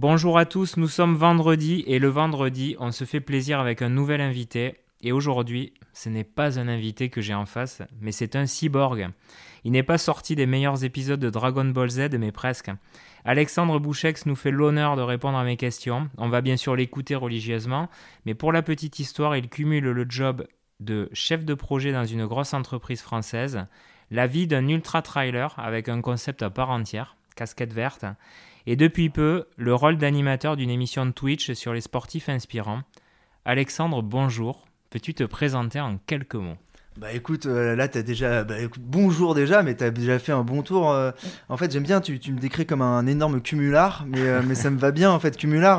Bonjour à tous, nous sommes vendredi et le vendredi, on se fait plaisir avec un nouvel invité. Et aujourd'hui, ce n'est pas un invité que j'ai en face, mais c'est un cyborg. Il n'est pas sorti des meilleurs épisodes de Dragon Ball Z, mais presque. Alexandre Bouchex nous fait l'honneur de répondre à mes questions. On va bien sûr l'écouter religieusement, mais pour la petite histoire, il cumule le job de chef de projet dans une grosse entreprise française, la vie d'un ultra-trailer avec un concept à part entière, casquette verte, et depuis peu, le rôle d'animateur d'une émission de Twitch sur les sportifs inspirants. Alexandre, bonjour. Peux-tu te présenter en quelques mots? Bah écoute, euh, là t'as déjà, bah écoute, bonjour déjà, mais t'as déjà fait un bon tour. euh. en fait, j'aime bien, tu, me décris comme un énorme cumulard, mais, euh, mais ça me va bien en fait. Cumulard,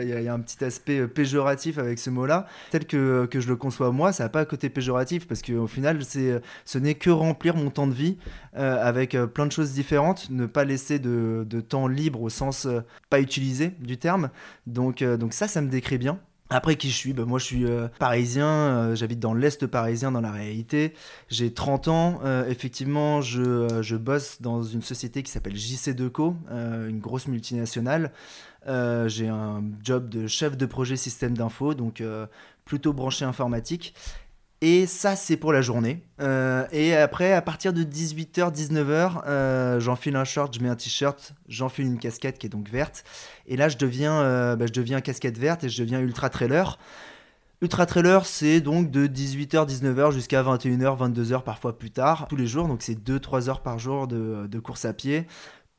il y, a- un petit aspect péjoratif avec ce mot-là. Tel que, que je le conçois moi, ça n'a pas un côté péjoratif parce qu'au final, c'est, ce n'est que remplir mon temps de vie avec plein de choses différentes, ne pas laisser de, de temps libre au sens pas utilisé du terme. Donc, donc ça, ça me décrit bien. Après qui je suis, bah, moi je suis euh, parisien, euh, j'habite dans l'Est parisien dans la réalité, j'ai 30 ans, euh, effectivement je, euh, je bosse dans une société qui s'appelle JC2Co, euh, une grosse multinationale, Euh, j'ai un job de chef de projet système d'info, donc plutôt branché informatique. Et ça, c'est pour la journée. Euh, et après, à partir de 18h, 19h, euh, j'enfile un short, je mets un t-shirt, j'enfile une casquette qui est donc verte. Et là, je deviens, euh, bah, je deviens casquette verte et je deviens ultra trailer. Ultra trailer, c'est donc de 18h, 19h jusqu'à 21h, 22h, parfois plus tard, tous les jours. Donc, c'est 2-3 heures par jour de course à pied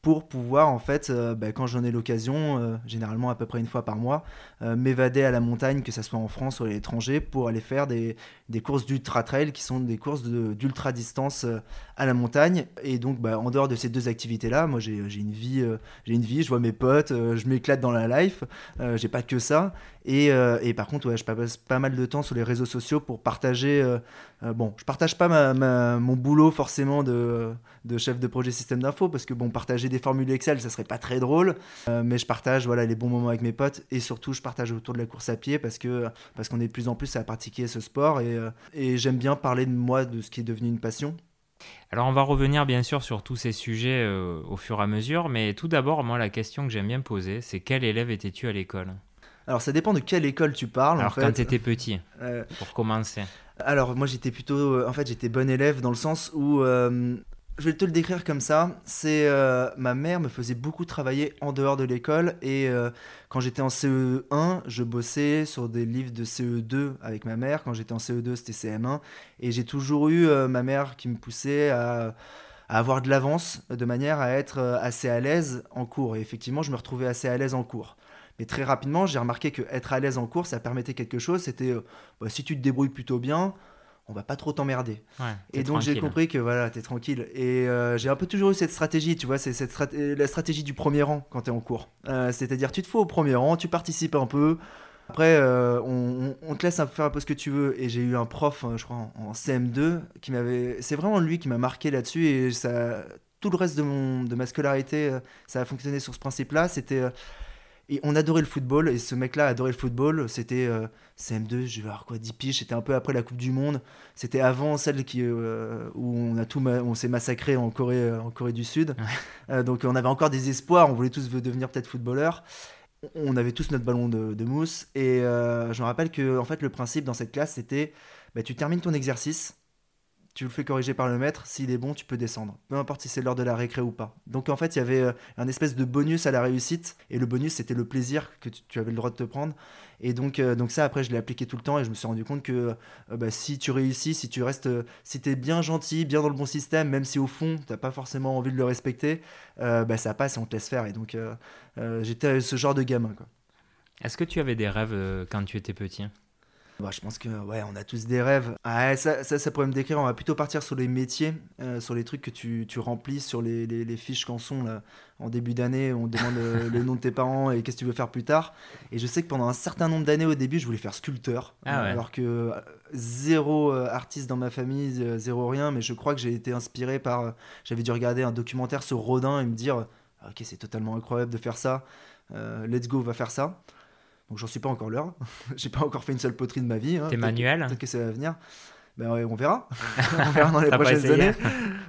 pour pouvoir, en fait, euh, bah, quand j'en ai l'occasion, euh, généralement à peu près une fois par mois, euh, m'évader à la montagne, que ce soit en France ou à l'étranger, pour aller faire des, des courses d'ultra trail qui sont des courses d'ultra distance à la montagne. Et donc, bah, en dehors de ces deux activités-là, moi j'ai une vie, j'ai une vie, je vois mes potes, je m'éclate dans la life, j'ai pas que ça. Et, euh, et par contre, je passe pas mal de temps sur les réseaux sociaux pour partager. euh, euh, bon, je partage pas mon boulot forcément de, chef de projet système d'info parce que bon, partager des formules Excel, ça serait pas très drôle. Mais je partage voilà les bons moments avec mes potes et surtout je partage autour de la course à pied parce que parce qu'on est de plus en plus à pratiquer ce sport et, j'aime bien parler de moi, de ce qui est devenu une passion. Alors on va revenir bien sûr sur tous ces sujets au fur et à mesure, mais tout d'abord, moi la question que j'aime bien poser, c'est quel élève étais-tu à l'école? Alors ça dépend de quelle école tu parles. Alors en fait. quand tu étais petit, Euh, pour commencer. Alors moi j'étais plutôt, euh, en fait j'étais bon élève dans le sens où, euh, je vais te le décrire comme ça, c'est euh, ma mère me faisait beaucoup travailler en dehors de l'école et euh, quand j'étais en CE1 je bossais sur des livres de CE2 avec ma mère, quand j'étais en CE2 c'était CM1 et j'ai toujours eu euh, ma mère qui me poussait à à avoir de l'avance de manière à être assez à l'aise en cours. Et effectivement, je me retrouvais assez à l'aise en cours. Mais très rapidement, j'ai remarqué que être à l'aise en cours, ça permettait quelque chose. C'était euh, bah, si tu te débrouilles plutôt bien, on va pas trop t'emmerder. Ouais, Et donc j'ai compris que voilà, t'es tranquille. Et euh, j'ai un peu toujours eu cette stratégie, tu vois, c'est cette strat- euh, la stratégie du premier rang quand t'es en cours. Euh, C'est-à-dire, tu te fous au premier rang, tu participes un peu. Après, euh, on, te laisse un peu faire un peu ce que tu veux. Et j'ai eu un prof, je crois, en, en CM2, qui m'avait. C'est vraiment lui qui m'a marqué là-dessus. Et ça, tout le reste de, mon, de ma scolarité, ça a fonctionné sur ce principe-là. C'était. Et on adorait le football, et ce mec-là adorait le football. C'était euh, CM2, je vais avoir quoi, 10 piges. C'était un peu après la Coupe du Monde. C'était avant celle qui, euh, où on, a tout on s'est massacré en Corée, euh, en Corée du Sud. Donc on avait encore des espoirs, on voulait tous devenir peut-être footballeurs. On avait tous notre ballon de, de mousse. Et je me rappelle que en fait, le principe dans cette classe, c'était bah, tu termines ton exercice, tu le fais corriger par le maître, s'il est bon, tu peux descendre. Peu importe si c'est l'heure de la récré ou pas. Donc en fait, il y avait euh, un espèce de bonus à la réussite. Et le bonus, c'était le plaisir que tu, avais le droit de te prendre. Et donc, euh, donc ça, après, je l'ai appliqué tout le temps et je me suis rendu compte que euh, bah, si tu réussis, si tu restes, euh, si t'es bien gentil, bien dans le bon système, même si au fond, t'as pas forcément envie de le respecter, bah, ça passe et on te laisse faire. Et donc, j'étais ce genre de gamin. Est-ce que tu avais des rêves quand tu étais petit? Bah, je pense que ouais, on a tous des rêves. Ah, ça, ça, ça pourrait me décrire. On va plutôt partir sur les métiers, euh, sur les trucs que tu, tu remplis sur les, les, les fiches cançons là. En début d'année, on te demande euh, le nom de tes parents et qu'est-ce que tu veux faire plus tard. Et je sais que pendant un certain nombre d'années au début, je voulais faire sculpteur, Ah ouais. alors que euh, zéro artiste dans ma famille, zéro rien. Mais je crois que j'ai été inspiré par. J'avais dû regarder un documentaire sur Rodin et me dire, ok, c'est totalement incroyable de faire ça. Euh, let's go, va faire ça. Donc j'en suis pas encore l'heure. J'ai pas encore fait une seule poterie de ma vie. hein. T'es manuel Peut-être que ça va venir. Ben ouais, on verra. on verra dans les prochaines années.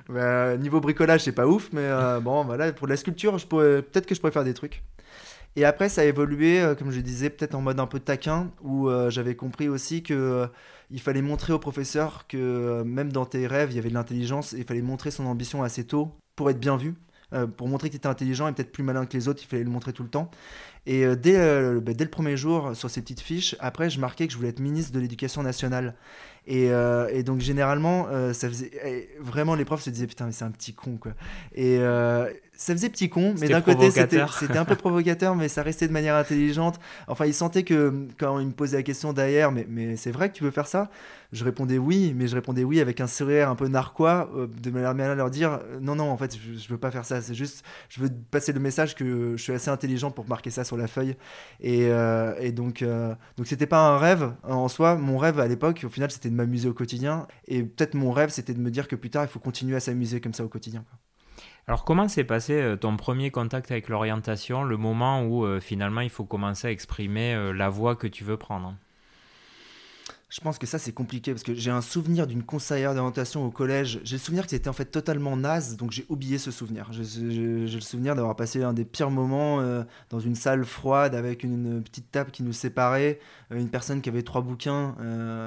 Ben, niveau bricolage, c'est pas ouf, mais euh, bon, voilà, pour la sculpture, je pourrais, peut-être que je pourrais faire des trucs. Et après, ça a évolué, euh, comme je disais, peut-être en mode un peu taquin, où euh, j'avais compris aussi que euh, il fallait montrer au professeur que même dans tes rêves, il y avait de l'intelligence, et il fallait montrer son ambition assez tôt pour être bien vu. pour montrer que tu étais intelligent et peut-être plus malin que les autres, il fallait le montrer tout le temps. Et dès, bah, dès le premier jour, sur ces petites fiches, après, je marquais que je voulais être ministre de l'Éducation nationale. Et, donc généralement, ça faisait vraiment les profs se disaient putain mais c'est un petit con quoi. Et, ça faisait petit con, mais d'un côté c'était un peu provocateur, mais ça restait de manière intelligente. Enfin, il sentait que quand il me posait la question derrière, mais, mais c'est vrai que tu veux faire ça? Je répondais oui, mais je répondais oui avec un sourire un peu narquois, euh, de manière à leur dire euh, non, non, en fait, je, je veux pas faire ça. C'est juste, je veux passer le message que je suis assez intelligent pour marquer ça sur la feuille. Et, euh, et donc, donc c'était pas un rêve en soi. Mon rêve à l'époque, au final, c'était de m'amuser au quotidien. Et peut-être mon rêve, c'était de me dire que plus tard, il faut continuer à s'amuser comme ça au quotidien. Quoi. Alors comment s'est passé euh, ton premier contact avec l'orientation, le moment où euh, finalement il faut commencer à exprimer euh, la voie que tu veux prendre? Je pense que ça c'est compliqué parce que j'ai un souvenir d'une conseillère d'orientation au collège. J'ai le souvenir que c'était en fait totalement naze, donc j'ai oublié ce souvenir. J'ai le souvenir d'avoir passé un des pires moments dans une salle froide avec une, petite table qui nous séparait, une personne qui avait trois bouquins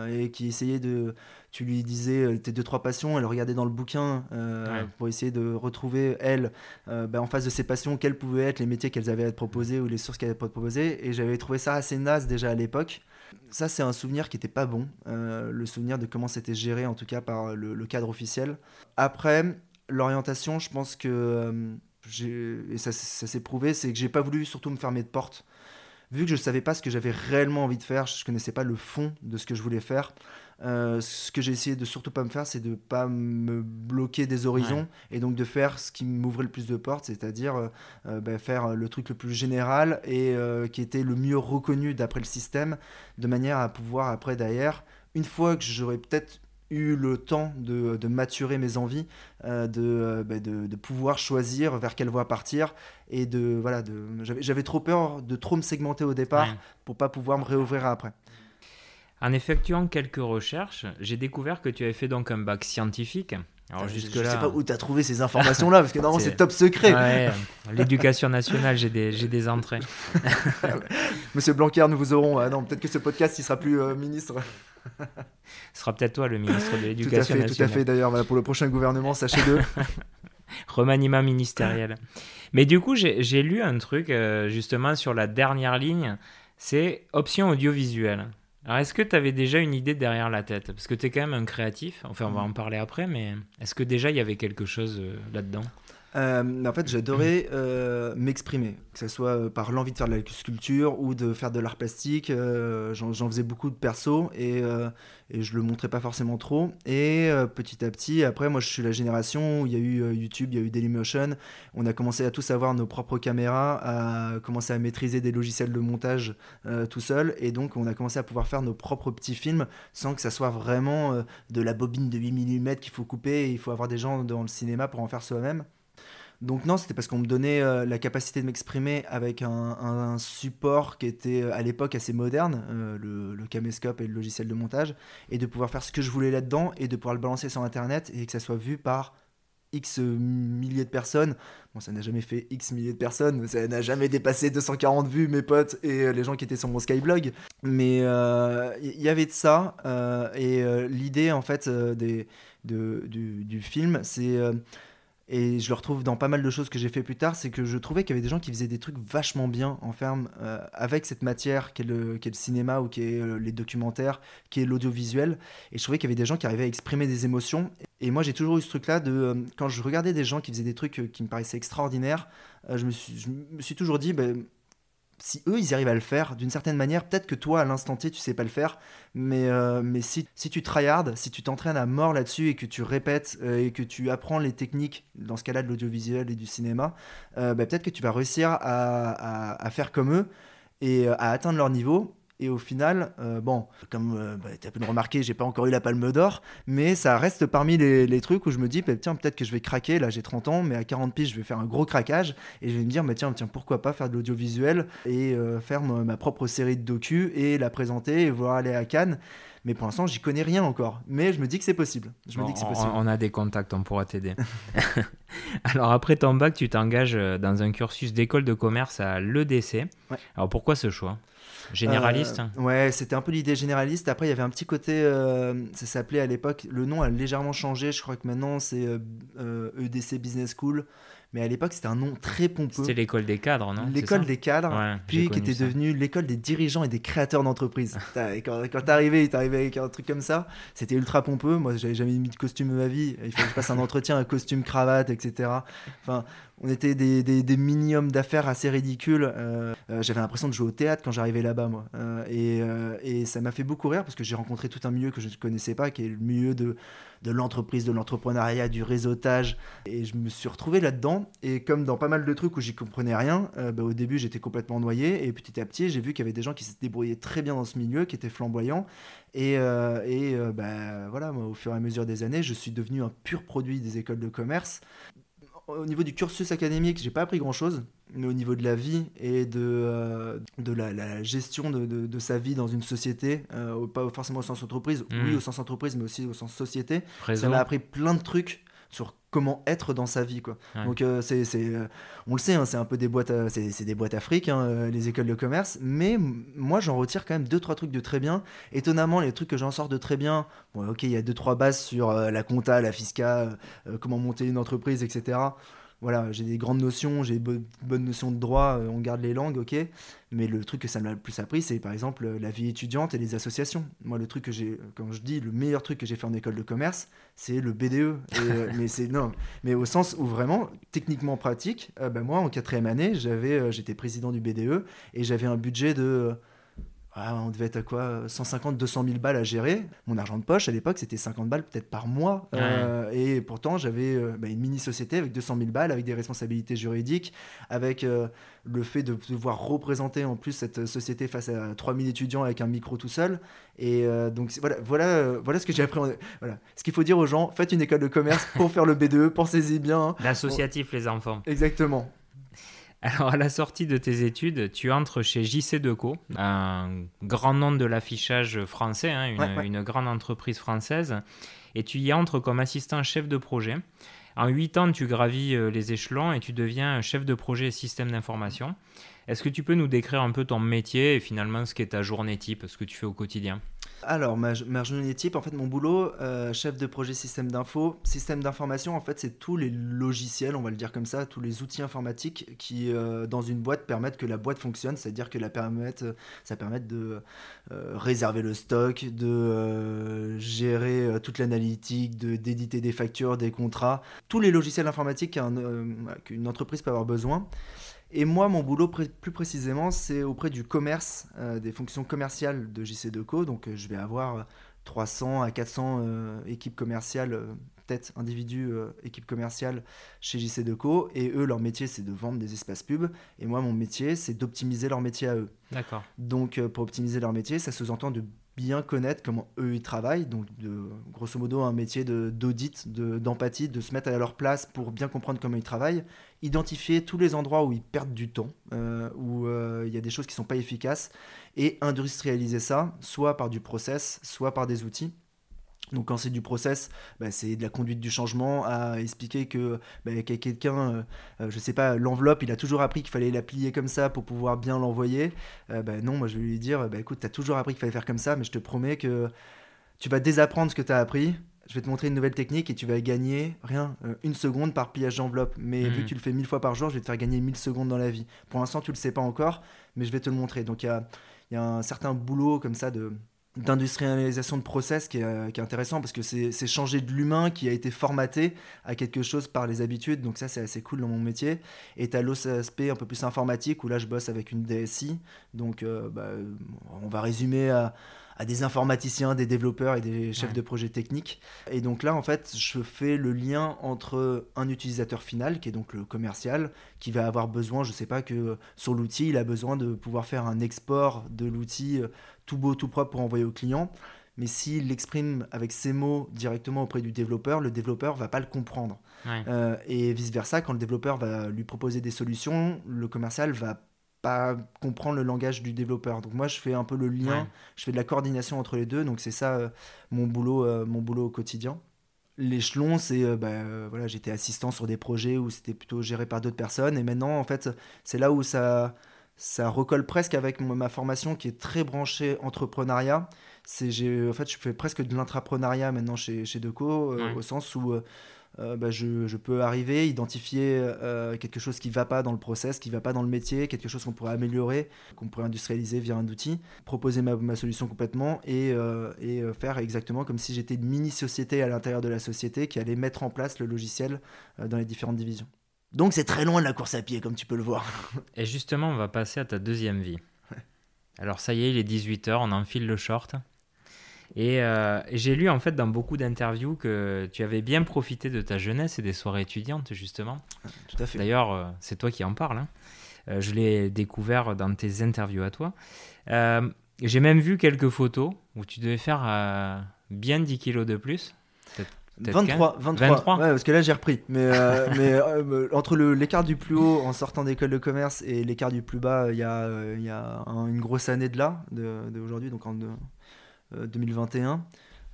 et qui essayait de, tu lui disais euh, tes deux trois passions, elle regardait dans le bouquin euh, pour essayer de retrouver elle euh, ben, en face de ses passions quels pouvaient être les métiers qu'elles avaient à être proposés ou les sources qu'elles avaient à proposer et j'avais trouvé ça assez naze déjà à l'époque. Ça c'est un souvenir qui n'était pas bon, le souvenir de comment c'était géré en tout cas par le, cadre officiel. Après l'orientation, je pense que et ça, ça s'est prouvé, c'est que j'ai pas voulu surtout me fermer de porte vu que je ne savais pas ce que j'avais réellement envie de faire, je ne connaissais pas le fond de ce que je voulais faire. Euh, ce que j'ai essayé de surtout pas me faire, c'est de pas me bloquer des horizons et donc de faire ce qui m'ouvrait le plus de portes, c'est-à-dire euh, euh, bah, faire le truc le plus général et qui était le mieux reconnu d'après le système, de manière à pouvoir après derrière, une fois que j'aurais peut-être eu le temps de, de maturer mes envies, bah, de, de, pouvoir choisir vers quelle voie partir et de voilà, j'avais trop peur de trop me segmenter au départ pour pas pouvoir me réouvrir après. En effectuant quelques recherches, j'ai découvert que tu avais fait donc un bac scientifique. Alors jusque je ne sais pas où tu as trouvé ces informations-là, parce que normalement c'est top secret. L'éducation nationale, j'ai des, des entrées. Monsieur Blanquer, nous vous aurons. Ah non, peut-être que ce podcast, il sera plus euh, ministre. Ce sera peut-être toi le ministre de l'Éducation nationale. Tout à fait, d'ailleurs, pour le prochain gouvernement, sachez-le. Remaniement ministériel. Mais du coup, j'ai lu un truc euh, justement sur la dernière ligne, c'est option audiovisuelle. Alors, est-ce que tu avais déjà une idée derrière la tête? Parce que tu quand même un créatif, enfin, on va en parler après, mais est-ce que déjà il y avait quelque chose euh, là-dedans? Euh, en fait, j'adorais euh, m'exprimer, que ce soit euh, par l'envie de faire de la sculpture ou de faire de l'art plastique. J'en faisais beaucoup de perso et, et, je le montrais pas forcément trop. Et petit à petit, après, moi, je suis la génération où il y a eu YouTube, il y a eu Dailymotion. On a commencé à tous avoir nos propres caméras, à commencer à maîtriser des logiciels de montage tout seul. Et donc, on a commencé à pouvoir faire nos propres petits films sans que ça soit vraiment de la bobine de 8 mm qu'il faut couper. Et il faut avoir des gens dans le cinéma pour en faire soi-même. Donc non, c'était parce qu'on me donnait euh, la capacité de m'exprimer avec un, support qui était euh, à l'époque assez moderne, euh, le, caméscope et le logiciel de montage, et de pouvoir faire ce que je voulais là-dedans et de pouvoir le balancer sur Internet et que ça soit vu par X milliers de personnes. Bon, ça n'a jamais fait X milliers de personnes, ça n'a jamais dépassé 240 vues, mes potes et les gens qui étaient sur mon Skyblog. Mais il y, avait de ça, et l'idée en fait du, film, c'est et je le retrouve dans pas mal de choses que j'ai fait plus tard, c'est que je trouvais qu'il y avait des gens qui faisaient des trucs vachement bien en ferme euh, avec cette matière qu'est le, cinéma ou qui est euh, les documentaires, qui est l'audiovisuel. Et je trouvais qu'il y avait des gens qui arrivaient à exprimer des émotions. Et moi j'ai toujours eu ce truc-là de euh, quand je regardais des gens qui faisaient des trucs qui me paraissaient extraordinaires, je me, suis, je, me suis, toujours dit, ben, si eux ils arrivent à le faire d'une certaine manière, peut-être que toi à l'instant T tu sais pas le faire, mais, euh, mais si, si tu tryhardes, si tu t'entraînes à mort là-dessus et que tu répètes euh, et que tu apprends les techniques, dans ce cas-là de l'audiovisuel et du cinéma, euh, bah, peut-être que tu vas réussir à, à, faire comme eux et à atteindre leur niveau et au final, euh, bon, comme euh, bah, tu as pu le remarquer, j'ai pas encore eu la palme d'or, mais ça reste parmi les, trucs où je me dis, bah, tiens, peut-être que je vais craquer. Là, j'ai 30 ans, mais à 40 piges, je vais faire un gros craquage. Et je vais me dire, bah, tiens, tiens pourquoi pas faire de l'audiovisuel et euh, faire ma, propre série de docu et la présenter et voir aller à Cannes. Mais pour l'instant, j'y connais rien encore. Mais je me dis que c'est possible. Je me dis que c'est possible. On a des contacts, on pourra t'aider. Alors après ton bac, tu t'engages euh, dans un cursus d'école de commerce à l'EDC. Alors pourquoi ce choix? Généraliste euh, Ouais, c'était un peu l'idée généraliste. Après, il y avait un petit côté, euh, ça s'appelait à l'époque, le nom a légèrement changé. Je crois que maintenant c'est EDC e Business School. Mais à l'époque, c'était un nom très pompeux. C'était l'école des cadres, non? L'école des cadres, puis qui était devenue l'école des dirigeants et des créateurs d'entreprises. quand quand t'arrivais, t'arrivais avec un truc comme ça, c'était ultra pompeux. Moi, j'avais jamais mis de costume de ma vie. Il fallait que je passe un entretien, un costume, cravate, etc. Enfin, on était des, des, des mini-hommes d'affaires assez ridicules. Euh, euh, j'avais l'impression de jouer au théâtre quand j'arrivais là-bas, moi. Euh, et, et, ça m'a fait beaucoup rire parce que j'ai rencontré tout un milieu que je ne connaissais pas, qui est le milieu de, de l'entreprise, de l'entrepreneuriat, du réseautage. Et je me suis retrouvé là-dedans. Et comme dans pas mal de trucs où j'y comprenais rien, bah, au début j'étais complètement noyé. Et petit à petit, j'ai vu qu'il y avait des gens qui se débrouillaient très bien dans ce milieu, qui étaient flamboyants. Et, et bah, voilà, au fur et à mesure des années, je suis devenu un pur produit des écoles de commerce au niveau du cursus académique, j'ai pas appris grand chose, mais au niveau de la vie et de, euh, de la, gestion de, de, sa vie dans une société, euh, pas forcément au sens entreprise, oui hmm. au sens entreprise, mais aussi au sens société, ça m'a appris plein de trucs sur comment être dans sa vie quoi. Donc euh, c'est euh, on le sait hein, c'est un peu des boîtes c'est des boîtes afriques hein, euh, les écoles de commerce mais moi j'en retire quand même deux trois trucs de très bien. Étonnamment les trucs que j'en sors de très bien bon OK, il y a deux trois bases sur la compta, la fisca, comment monter une entreprise etc voilà, j'ai des grandes notions, j'ai de bonnes notions de droit, euh, on garde les langues, ok. Mais le truc que ça m'a le plus appris, c'est par exemple la vie étudiante et les associations. Moi, le truc que j'ai, quand je dis le meilleur truc que j'ai fait en école de commerce, c'est le BDE. Euh, mais c'est non, mais au sens où vraiment, techniquement pratique, euh, ben moi en quatrième année, j'avais, j'étais président du BDE et j'avais un budget de ah, on devait être à quoi 150, 200 000 balles à gérer. Mon argent de poche à l'époque, c'était 50 balles peut-être par mois. Euh, et pourtant, j'avais euh, bah, une mini-société avec 200 000 balles, avec des responsabilités juridiques, avec euh, le fait de devoir représenter en plus cette société face à 3000 étudiants avec un micro tout seul. Et donc voilà, voilà, voilà ce que j'ai appris. Voilà. Ce qu'il faut dire aux gens, faites une école de commerce pour faire le B2, pensez-y bien. L'associatif, les enfants. Exactement. Alors, à la sortie de tes études, tu entres chez JC Deco, un grand nom de l'affichage français, hein, une, grande entreprise française, et tu y entres comme assistant chef de projet. En 8 ans, tu gravis euh, les échelons et tu deviens chef de projet système d'information. Est-ce que tu peux nous décrire un peu ton métier et finalement ce qu'est ta journée type, ce que tu fais au quotidien? Alors, ma, en fait, mon boulot, euh, chef de projet système d'info, système d'information, en fait, c'est tous les logiciels, on va le dire comme ça, tous les outils informatiques qui, euh, dans une boîte, permettent que la boîte fonctionne, c'est-à-dire que la permettent, ça permet de euh, réserver le stock, de gérer toute l'analytique, d'éditer des factures, des contrats, tous les logiciels informatiques qu'une entreprise peut avoir besoin. Et moi, mon boulot plus précisément, c'est auprès du commerce, euh, des fonctions commerciales de JC Deco. Donc, euh, je vais avoir 300 à 400 euh, équipes commerciales, peut-être individus, équipes commerciales chez JC Deco. Et eux, leur métier, c'est de vendre des espaces pubs. Et moi, mon métier, c'est d'optimiser leur métier à eux. D'accord. Donc, pour optimiser leur métier, ça sous-entend de bien connaître comment eux ils travaillent, donc de, grosso modo un métier d'audit, d'empathie, de, se mettre à leur place pour bien comprendre comment ils travaillent, identifier tous les endroits où ils perdent du temps, euh, où euh, il y a des choses qui ne sont pas efficaces, et industrialiser ça, soit par du process, soit par des outils. Donc quand c'est du process, bah, c'est de la conduite du changement à expliquer que bah, quelqu'un, je euh, je sais pas, l'enveloppe, il a toujours appris qu'il fallait la plier comme ça pour pouvoir bien l'envoyer. Bah, non, moi je vais lui dire, bah, écoute, tu as toujours appris qu'il fallait faire comme ça, mais je te promets que tu vas désapprendre ce que tu as appris je vais te montrer une nouvelle technique et tu vas gagner rien, euh, une seconde par pliage d'enveloppe. Mais vu hmm. que tu le fais mille fois par jour, je vais te faire gagner mille secondes dans la vie. Pour l'instant, tu le sais pas encore, mais je vais te le montrer. Donc il y a, y a, un certain boulot comme ça de d'industrialisation de process qui est, euh, qui est, intéressant parce que c'est changer de l'humain qui a été formaté à quelque chose par les habitudes donc ça c'est assez cool dans mon métier et tu as l'autre aspect un peu plus informatique où là je bosse avec une DSI donc euh, bah, on va résumer à, à des informaticiens, des développeurs et des chefs de projet techniques. Et donc là, en fait, je fais le lien entre un utilisateur final, qui est donc le commercial, qui va avoir besoin, je ne sais pas, que sur l'outil, il a besoin de pouvoir faire un export de l'outil euh, tout beau, tout propre pour envoyer au client. Mais s'il l'exprime avec ses mots directement auprès du développeur, le développeur va pas le comprendre. Euh, et vice-versa, quand le développeur va lui proposer des solutions, le commercial va pas comprendre le langage du développeur. Donc moi, je fais un peu le lien, je fais de la coordination entre les deux. Donc c'est ça euh, mon boulot, euh, mon boulot au quotidien. L'échelon, c'est euh, bah, voilà, j'étais assistant sur des projets où c'était plutôt géré par d'autres personnes. Et maintenant, en fait, c'est là où ça ça recolle presque avec ma formation qui est très branchée entrepreneuriat. C'est en fait, je fais presque de l'intrapreneuriat maintenant chez, chez Deco, au sens où euh, bah, je, peux arriver, identifier euh, quelque chose qui ne va pas dans le process, qui ne va pas dans le métier, quelque chose qu'on pourrait améliorer, qu'on pourrait industrialiser via un outil, proposer ma, solution complètement et, euh, et, faire exactement comme si j'étais une mini-société à l'intérieur de la société qui allait mettre en place le logiciel dans les différentes divisions. Donc c'est très loin de la course à pied, comme tu peux le voir. Et justement, on va passer à ta deuxième vie. Alors ça y est, il est 18h, on enfile le short. Euh, et, j'ai lu en fait dans beaucoup d'interviews que tu avais bien profité de ta jeunesse et des soirées étudiantes justement. Tout à fait. D'ailleurs, euh, c'est toi qui en parles. Hein. Euh, je l'ai découvert dans tes interviews à toi. j'ai même vu quelques photos où tu devais faire bien 10 kilos de plus. 23, 23. Ouais, parce que là j'ai repris. Mais, mais entre l'écart du plus haut en sortant d'école de commerce et l'écart du plus bas, il y a, y a une grosse année de là, d'aujourd'hui, de, donc en, 2021.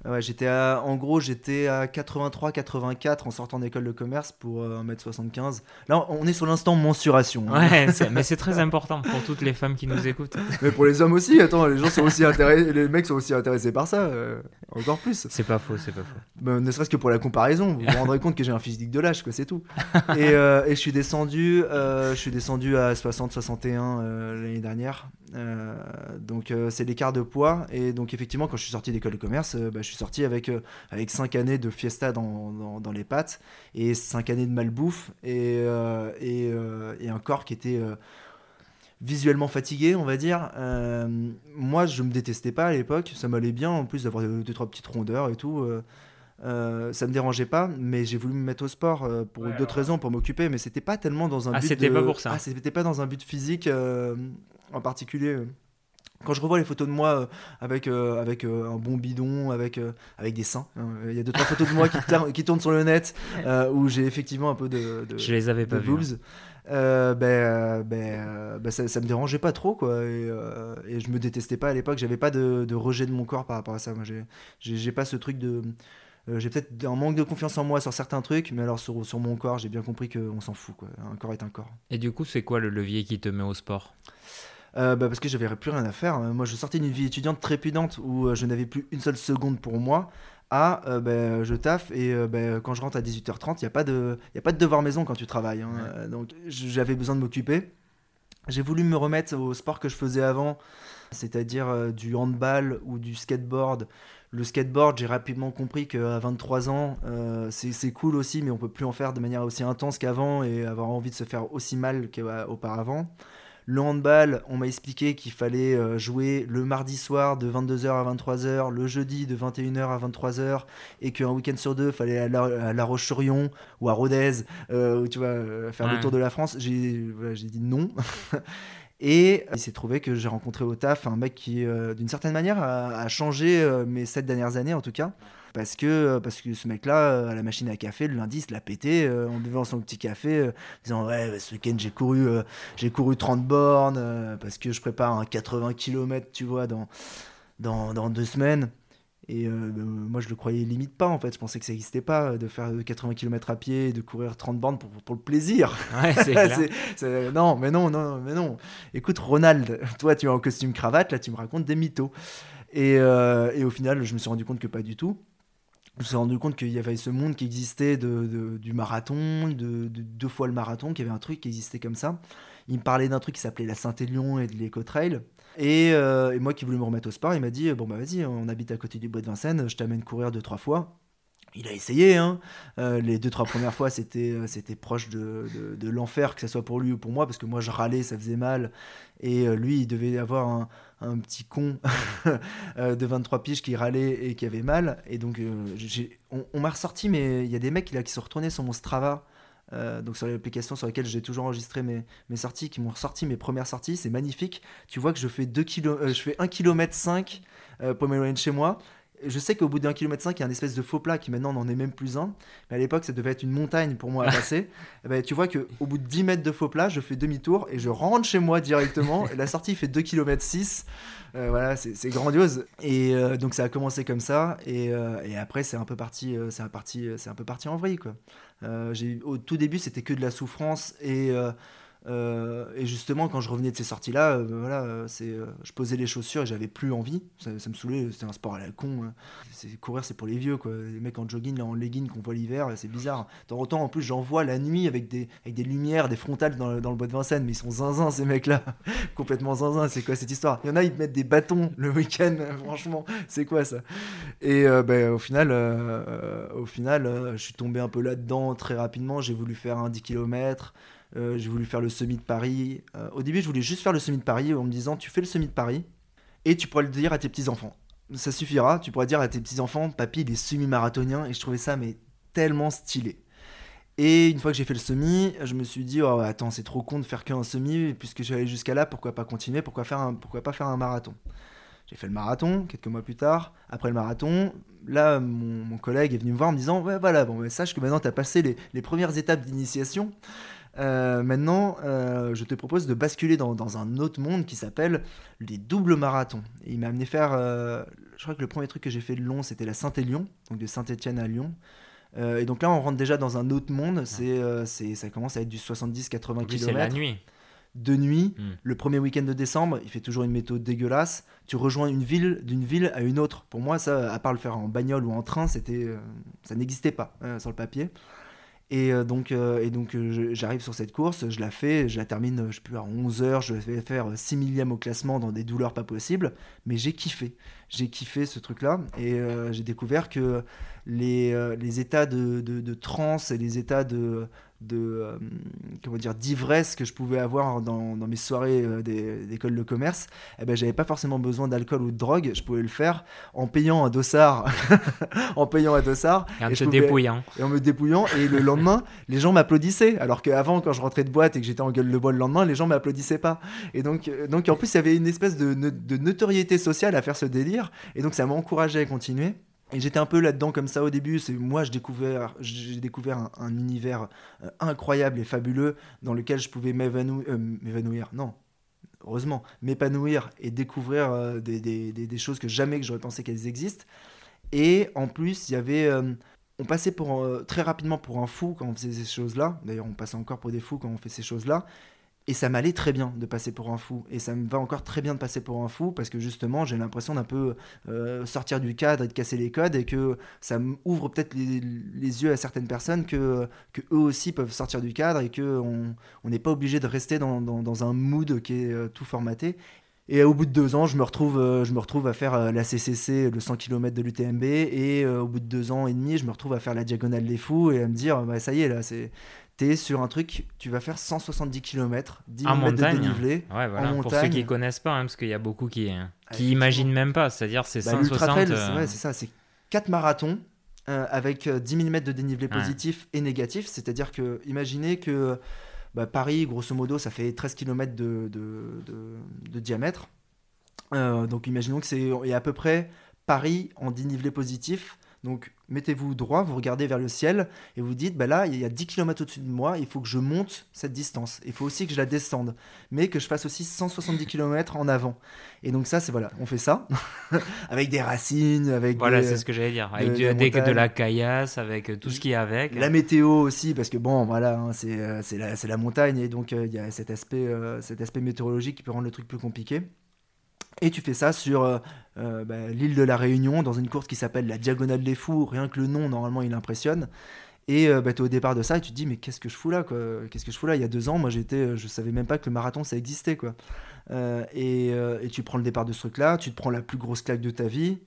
Ouais, j'étais en gros, j'étais à 83-84 en sortant d'école de commerce pour 1m75. Euh, Là, on est sur l'instant mensuration. Hein. Ouais, mais c'est très important pour toutes les femmes qui nous écoutent. Mais pour les hommes aussi, attends, les gens sont aussi intéressés, les mecs sont aussi intéressés par ça, euh, encore plus. C'est pas faux, c'est pas faux. Ben, ne serait-ce que pour la comparaison, vous vous rendrez compte que j'ai un physique de lâche, quoi, c'est tout. Et, euh, et, je suis descendu, je suis descendu à 60-61 l'année dernière. Donc c'est l'écart de poids. Et donc effectivement, quand je suis sorti d'école de commerce, bah, je suis sorti avec, euh, avec 5 années de fiesta dans, dans, les pattes et 5 années de malbouffe et, euh, et, euh, et, un corps qui était visuellement fatigué, on va dire. moi, je me détestais pas à l'époque, ça m'allait bien en plus d'avoir deux, trois petites rondeurs et tout. ça me dérangeait pas, mais j'ai voulu me mettre au sport pour d'autres raisons, pour m'occuper, mais c'était pas tellement dans un ah, but. c'était pas pour ça. Ah, c'était pas dans un but physique en particulier quand je revois les photos de moi euh, avec, euh, avec euh, un bon bidon, avec, avec des seins, hein, il y a deux trois photos de moi qui, qui tournent sur le net où j'ai effectivement un peu de, de je les avais pas boobs. ben, ben, ben ça, ça, me dérangeait pas trop quoi et, et je me détestais pas à l'époque j'avais pas de, de, rejet de mon corps par rapport à ça moi j'ai pas ce truc de j'ai peut-être un manque de confiance en moi sur certains trucs, mais alors sur, sur mon corps, j'ai bien compris qu'on s'en fout. Quoi. Un corps est un corps. Et du coup, c'est quoi le levier qui te met au sport? Euh, bah, parce que j'avais plus rien à faire. Moi, je sortais d'une vie étudiante trépidante où euh, je n'avais plus une seule seconde pour moi. À euh, bah, je taffe et bah, quand je rentre à 18h30, il n'y a, pas de, a pas de devoir maison quand tu travailles. Hein. Donc j'avais besoin de m'occuper. J'ai voulu me remettre au sport que je faisais avant, c'est-à-dire du handball ou du skateboard. Le skateboard, j'ai rapidement compris qu'à 23 ans, c'est cool aussi, mais on peut plus en faire de manière aussi intense qu'avant et avoir envie de se faire aussi mal qu'auparavant. Le handball, on m'a expliqué qu'il fallait euh, jouer le mardi soir de 22h à 23h, le jeudi de 21h à 23h, et qu'un week-end sur deux, il fallait aller à La, Roche-sur-Yon ou à Rodez, euh, tu vois, euh, faire le tour de la France. J'ai dit non. Et il s'est trouvé que j'ai rencontré au taf un mec qui, d'une certaine manière, a, changé mes sept dernières années en tout cas parce que, euh, parce que ce mec-là, euh, à la machine à café, le lundi, il se l'a pété euh, en buvant son petit café, disant Ouais, ce week-end, j'ai couru, j'ai couru 30 bornes parce que je prépare un 80 km, tu vois, dans, dans, dans deux semaines. Et moi, je le croyais limite pas, en fait. Je pensais que ça n'existait pas de faire 80 km à pied et de courir 30 bornes pour, pour le plaisir. Ouais, non, mais non, non, mais non. Écoute, Ronald, toi, tu es en costume cravate, là, tu me racontes des mythos. Et, et au final, je me suis rendu compte que pas du tout je me suis rendu compte qu'il y avait ce monde qui existait du marathon, de, deux fois le marathon, qu'il y avait un truc qui existait comme ça. Il me parlait d'un truc qui s'appelait la Saint-Élion et de l'éco-trail. Et, euh, et, moi qui voulais me remettre au sport, il m'a dit Bon, bah vas-y, on habite à côté du bois de Vincennes, je t'amène courir deux, trois fois. Il a essayé, hein. Euh, les deux, trois premières fois, c'était, euh, proche de, l'enfer, que ce soit pour lui ou pour moi, parce que moi je râlais, ça faisait mal. Et lui, il devait avoir un, petit con euh, de 23 piges qui râlait et qui avait mal. Et donc, euh, on, m'a ressorti, mais il y a des mecs là, qui sont retournés sur mon Strava. Euh, donc sur l'application sur laquelle j'ai toujours enregistré mes, sorties, qui m'ont ressorti mes premières sorties, c'est magnifique. Tu vois que je fais 2 km, je fais 1 km 5 pour m'éloigner de chez moi. Je sais qu'au bout d'un kilomètre 5, il y a un espèce de faux plat qui maintenant n'en est même plus un. Mais à l'époque, ça devait être une montagne pour moi à passer. Eh ben, tu vois qu'au bout de 10 mètres de faux plat, je fais demi-tour et je rentre chez moi directement. et la sortie fait 2 km 6. voilà, c'est grandiose. Et euh, donc ça a commencé comme ça. Et, euh, et après, c'est un peu parti, euh, c'est un, parti, c'est un peu parti en vrille. Quoi. au tout début, c'était que de la souffrance et euh, et justement, quand je revenais de ces sorties-là, euh, voilà, euh, je posais les chaussures et j'avais plus envie. Ça, me saoulait, c'était un sport à la con. Hein. Courir, c'est pour les vieux, quoi. Les mecs en jogging, en legging qu'on voit l'hiver, c'est bizarre. De temps en plus, j'en vois la nuit avec des, avec des lumières, des frontales dans, le bois de Vincennes, mais ils sont zinzin, ces mecs-là. Complètement zinzin, c'est quoi cette histoire? Il y en a, ils te mettent des bâtons le week-end, franchement, c'est quoi ça? Et ben, au final, au final je suis tombé un peu là-dedans très rapidement. J'ai voulu faire un 10 km. Euh, j'ai voulu faire le semi de Paris. Euh, au début, je voulais juste faire le semi de Paris en me disant tu fais le semi de Paris et tu pourras le dire à tes petits-enfants. Ça suffira, tu pourras dire à tes petits-enfants papy, il est semi-marathonien et je trouvais ça mais tellement stylé. Et une fois que j'ai fait le semi, je me suis dit oh, attends, c'est trop con de faire qu'un semi puisque j'allais jusqu'à là, pourquoi pas continuer, pourquoi, faire un, pourquoi pas faire un marathon? J'ai fait le marathon quelques mois plus tard. Après le marathon, là, mon, collègue est venu me voir en me disant Ouais, voilà, bon, mais sache que maintenant tu as passé les, les premières étapes d'initiation. Euh, maintenant, euh, je te propose de basculer dans, un autre monde qui s'appelle les doubles marathons. il m'a amené faire, euh, je crois que le premier truc que j'ai fait de long, c'était la Saint-Élion, donc de Saint-Étienne à Lyon. et donc là, on rentre déjà dans un autre monde. C'est, c'est, ça commence à être du 70-80 km. C'est la nuit. De nuit, hmm. le premier week-end de décembre, il fait toujours une méthode dégueulasse. Tu rejoins une ville d'une ville à une autre. Pour moi, ça, à part le faire en bagnole ou en train, c'était, ça n'existait pas sur le papier. Et euh, donc, euh, et donc euh, j'arrive sur cette course, je la fais, je la termine, je sais plus, à 11 heures, je vais faire 6 millièmes au classement dans des douleurs pas possibles, mais j'ai kiffé. J'ai kiffé ce truc-là et j'ai découvert que les, les états de, de, de transe et les états de, de euh, comment dire d'ivresse que je pouvais avoir dans, dans mes soirées euh, d'école de commerce eh ben j'avais pas forcément besoin d'alcool ou de drogue. Je pouvais le faire en payant un dossard. En payant un dossard. Et en dépouillant et en me dépouillant. Et le lendemain les gens m'applaudissaient. Alors qu'avant quand je rentrais de boîte et que j'étais en gueule de bois le lendemain les gens m'applaudissaient pas. Et donc euh, donc en plus il y avait une espèce de, de notoriété sociale à faire ce délire. Et donc ça m'a encouragé à continuer et j'étais un peu là-dedans comme ça au début. C'est moi, j'ai découvert, j'ai découvert un, univers euh, incroyable et fabuleux dans lequel je pouvais m'évanouir, euh. Non, heureusement, m'épanouir et découvrir euh, des, choses que jamais que j'aurais pensé qu'elles existent. Et en plus, il y avait, on passait très rapidement pour un fou quand on faisait ces choses-là. D'ailleurs, on passait encore pour des fous quand on fait ces choses-là. Et ça m'allait très bien de passer pour un fou. Et ça me va encore très bien de passer pour un fou parce que justement, j'ai l'impression d'un peu euh, sortir du cadre et de casser les codes et que ça ouvre peut-être les, yeux à certaines personnes que, eux aussi peuvent sortir du cadre et qu'on n'est pas obligé de rester dans, dans, un mood qui est euh, tout formaté. Et au bout de deux ans, je me retrouve, euh, je me retrouve à faire la CCC, le 100 km de l'UTMB. Et au bout de deux ans et demi, je me retrouve à faire la diagonale des fous et à me dire, bah, ça y est, là, c'est tu es sur un truc, tu vas faire 170 km, 10 000 mètres de dénivelé. Ouais, voilà. Pour ceux qui ne connaissent pas, hein, parce qu'il y a beaucoup qui, hein, qui imaginent même pas, c'est-à-dire c'est bah, 160. Euh, c'est ça, c'est 4 marathons euh, avec 10 000 mètres de dénivelé positif et négatif. C'est-à-dire que, imaginez que bah, Paris, grosso modo, ça fait 13 km de, diamètre. Euh, donc imaginons que c'est à peu près Paris en dénivelé positif donc mettez-vous droit, vous regardez vers le ciel et vous dites, bah là, il y a 10 km au-dessus de moi, il faut que je monte cette distance. Il faut aussi que je la descende, mais que je fasse aussi 170 km en avant. Et donc ça, c'est voilà, on fait ça, avec des racines, avec Voilà, c'est ce que j'allais dire, avec de, du, de la caillasse, avec tout ce qui est avec. La météo aussi, parce que bon, voilà, hein, euh, c'est la, la, montagne, et donc euh, il y a cet aspect, euh, cet aspect météorologique qui peut rendre le truc plus compliqué. Et tu fais ça sur euh, euh, bah, l'île de la Réunion, dans une course qui s'appelle la Diagonale des Fous. Rien que le nom, normalement, il impressionne. Et euh, bah, tu es au départ de ça et tu te dis, mais qu'est-ce que je fous là Qu'est-ce que je fous là? Il y a deux ans, moi, j'étais, je savais même pas que le marathon, ça existait. quoi. Et, et, tu prends le départ de ce truc-là, tu te prends la plus grosse claque de ta vie,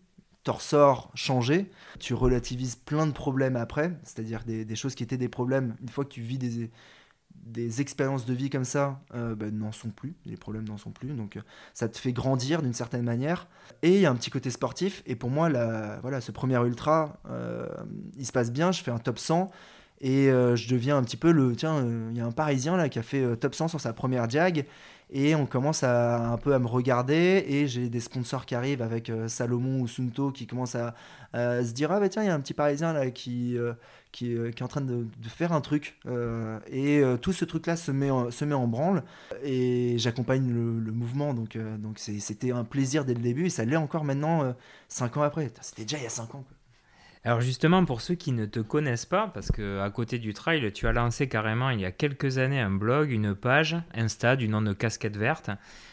t'en ressors changé, tu relativises plein de problèmes après, c'est-à-dire des, des, choses qui étaient des problèmes, une fois que tu vis des, des expériences de vie comme ça euh, ben, n'en sont plus, les problèmes n'en sont plus, donc euh, ça te fait grandir d'une certaine manière. Et il y a un petit côté sportif, et pour moi, la, voilà, ce premier ultra, euh, il se passe bien, je fais un top 100, et je deviens un petit peu le... Tiens, il y a un Parisien là qui a fait top 100 sur sa première diag, Et on commence à, un peu à me regarder et j'ai des sponsors qui arrivent avec Salomon ou Sunto qui commencent à, se dire ah bah tiens il y a un petit parisien là qui, qui, est en train de, faire un truc. Et tout ce truc là se met en, se met en branle et j'accompagne le, mouvement. Donc donc c'était un plaisir dès le début et ça l'est encore maintenant 5 ans après. C'était déjà il y a 5 ans alors justement, pour ceux qui ne te connaissent pas, parce que à côté du trail, tu as lancé carrément il y a quelques années un blog, une page Insta du nom de Casquette Verte.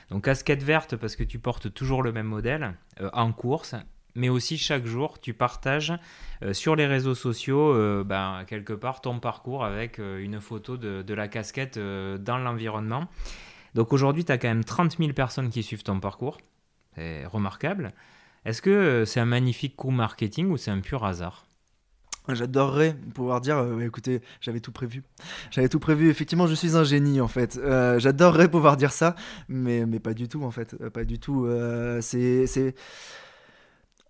Donc Casquette Verte parce que tu portes toujours le même modèle euh, en course, mais aussi chaque jour tu partages euh, sur les réseaux sociaux euh, ben, quelque part ton parcours avec une photo de, de la casquette dans l'environnement. Donc aujourd'hui, tu as quand même 30 000 personnes qui suivent ton parcours. C'est remarquable. Est-ce que euh, c'est un magnifique coup marketing ou c'est un pur hasard? J'adorerais pouvoir dire, euh, écoutez, j'avais tout prévu. J'avais tout prévu. Effectivement, je suis un génie en fait. Euh, j'adorerais pouvoir dire ça, mais, mais pas du tout en fait. Pas du tout. c'est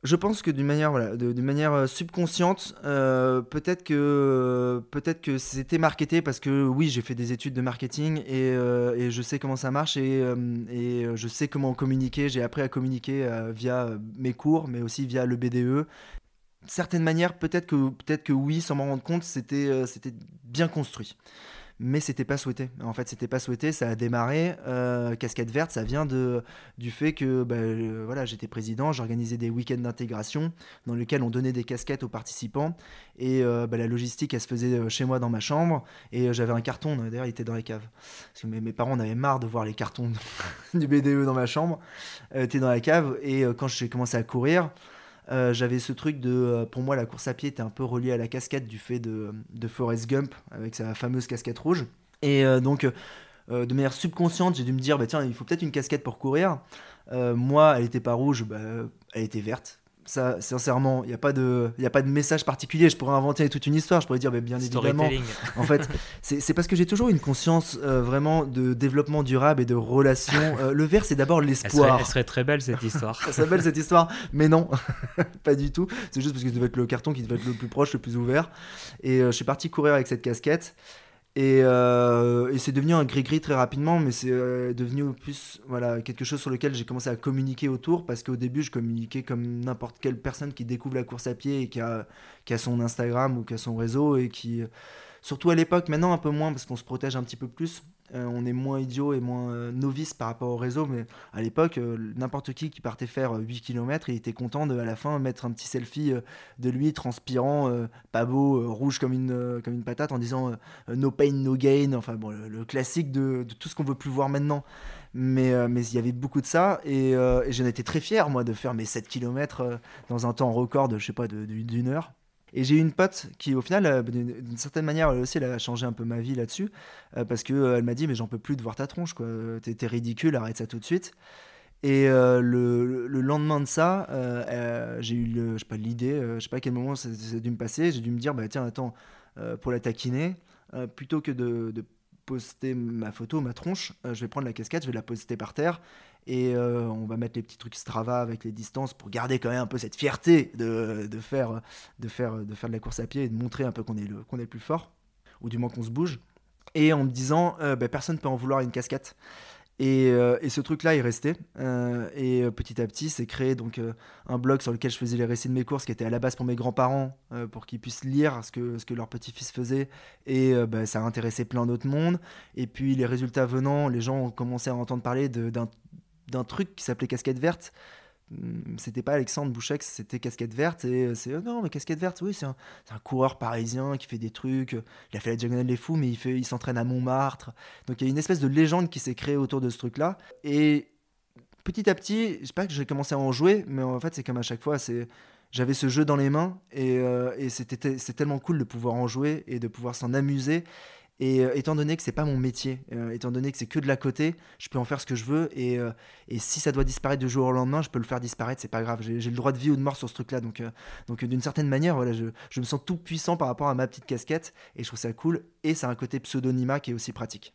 je pense que d'une manière, voilà, d'une manière euh, subconsciente, euh, peut-être que, peut-être que c'était marketé parce que oui, j'ai fait des études de marketing et, euh, je sais comment ça marche et, et je sais comment communiquer. J'ai appris à communiquer via mes cours, mais aussi via le BDE. Certaines manières, peut-être que, peut-être que oui, sans m'en rendre compte, c'était, c'était bien construit mais c'était pas souhaité. En fait, c'était pas souhaité, ça a démarré. Euh, casquette verte, ça vient de, du fait que bah, euh, voilà, j'étais président, j'organisais des week-ends d'intégration dans lesquels on donnait des casquettes aux participants. Et euh, bah, la logistique, elle se faisait chez moi dans ma chambre. Et j'avais un carton, d'ailleurs, il était dans la cave. Parce que mes, parents en avaient marre de voir les cartons du BDE dans ma chambre. Était dans la cave. Et quand j'ai commencé à courir, euh, j'avais ce truc de. Euh, pour moi, la course à pied était un peu reliée à la casquette du fait de, de Forrest Gump avec sa fameuse casquette rouge. Et euh, donc, de manière subconsciente, j'ai dû me dire bah, tiens, il faut peut-être une casquette pour courir. moi, elle n'était pas rouge, bah, elle était verte ça, sincèrement, il n'y a, pas de, a pas de message particulier. Je pourrais inventer toute une histoire. Je pourrais dire, mais bien évidemment. En fait, c'est parce que j'ai toujours une conscience euh, vraiment de développement durable et de relations. Euh, le vert, c'est d'abord l'espoir. Elle, serait très belle cette histoire. Elle serait belle cette histoire, mais non, pas du tout. C'est juste parce que ça devait être le carton qui devait être le plus proche, le plus ouvert. Et euh, je suis parti courir avec cette casquette. Euh, et, c'est devenu un gris-gris très rapidement, mais c'est euh, devenu plus voilà, quelque chose sur lequel j'ai commencé à communiquer autour, parce qu'au début, je communiquais comme n'importe quelle personne qui découvre la course à pied et qui a, qui a son Instagram ou qui a son réseau, et qui, surtout à l'époque, maintenant un peu moins, parce qu'on se protège un petit peu plus, euh, on est moins idiot et moins euh, novice par rapport au réseau, mais à l'époque, euh, n'importe qui qui partait faire 8 km, il était content de, à la fin, mettre un petit selfie de lui transpirant, pas beau, rouge comme une, comme une patate, en disant no pain, no gain, enfin bon, le, classique de, tout ce qu'on veut plus voir maintenant. Mais, il y avait beaucoup de ça, et, et j'en étais très fier, moi, de faire mes 7 km dans un temps record de, je sais pas, d'une heure. Et j'ai eu une pote qui, au final, euh, d'une certaine manière, elle aussi, elle a changé un peu ma vie là-dessus. Euh, parce qu'elle euh, m'a dit, mais j'en peux plus de voir ta tronche, quoi. T'es ridicule, arrête ça tout de suite. Et le, le, lendemain de ça, j'ai eu le, je sais pas l'idée, je sais pas à quel moment ça, a dû me passer. J'ai dû me dire, bah tiens, attends, pour la taquiner, plutôt que de, poster ma photo, ma tronche, je vais prendre la casquette, je vais la poster par terre et euh, on va mettre les petits trucs Strava avec les distances pour garder quand même un peu cette fierté de, faire, de, faire, de faire de la course à pied et de montrer un peu qu'on est, le, qu'on est le plus fort, ou du moins qu'on se bouge. Et en me disant, euh, bah, personne ne peut en vouloir une casquette. Et, euh, et, ce truc-là est resté. et petit à petit, c'est créé donc un blog sur lequel je faisais les récits de mes courses, qui était à la base pour mes grands-parents, pour qu'ils puissent lire ce que, ce que leur petit-fils faisait. Et bah, ça a intéressé plein d'autres mondes. Et puis les résultats venant, les gens ont commencé à entendre parler d'un truc qui s'appelait Casquette Verte. Hmm, c'était pas Alexandre Bouchex, c'était Casquette Verte. Et euh, c'est, oh non, mais Casquette Verte, oui, c'est un, coureur parisien qui fait des trucs. Il a fait la Diagonale des Fous, mais il, fait, s'entraîne à Montmartre. Donc il y a une espèce de légende qui s'est créée autour de ce truc-là. Et petit à petit, je sais pas que j'ai commencé à en jouer, mais en fait, c'est comme à chaque fois, c'est j'avais ce jeu dans les mains et, euh, et c'était c'est tellement cool de pouvoir en jouer et de pouvoir s'en amuser et euh, étant donné que c'est pas mon métier, euh, étant donné que c'est que de la côté, je peux en faire ce que je veux. Et, euh, et, si ça doit disparaître du jour au lendemain, je peux le faire disparaître, c'est pas grave. J'ai le droit de vie ou de mort sur ce truc-là. Donc, donc d'une certaine manière, voilà, je, je, me sens tout puissant par rapport à ma petite casquette. Et je trouve ça cool. Et ça a un côté pseudonymat qui est aussi pratique.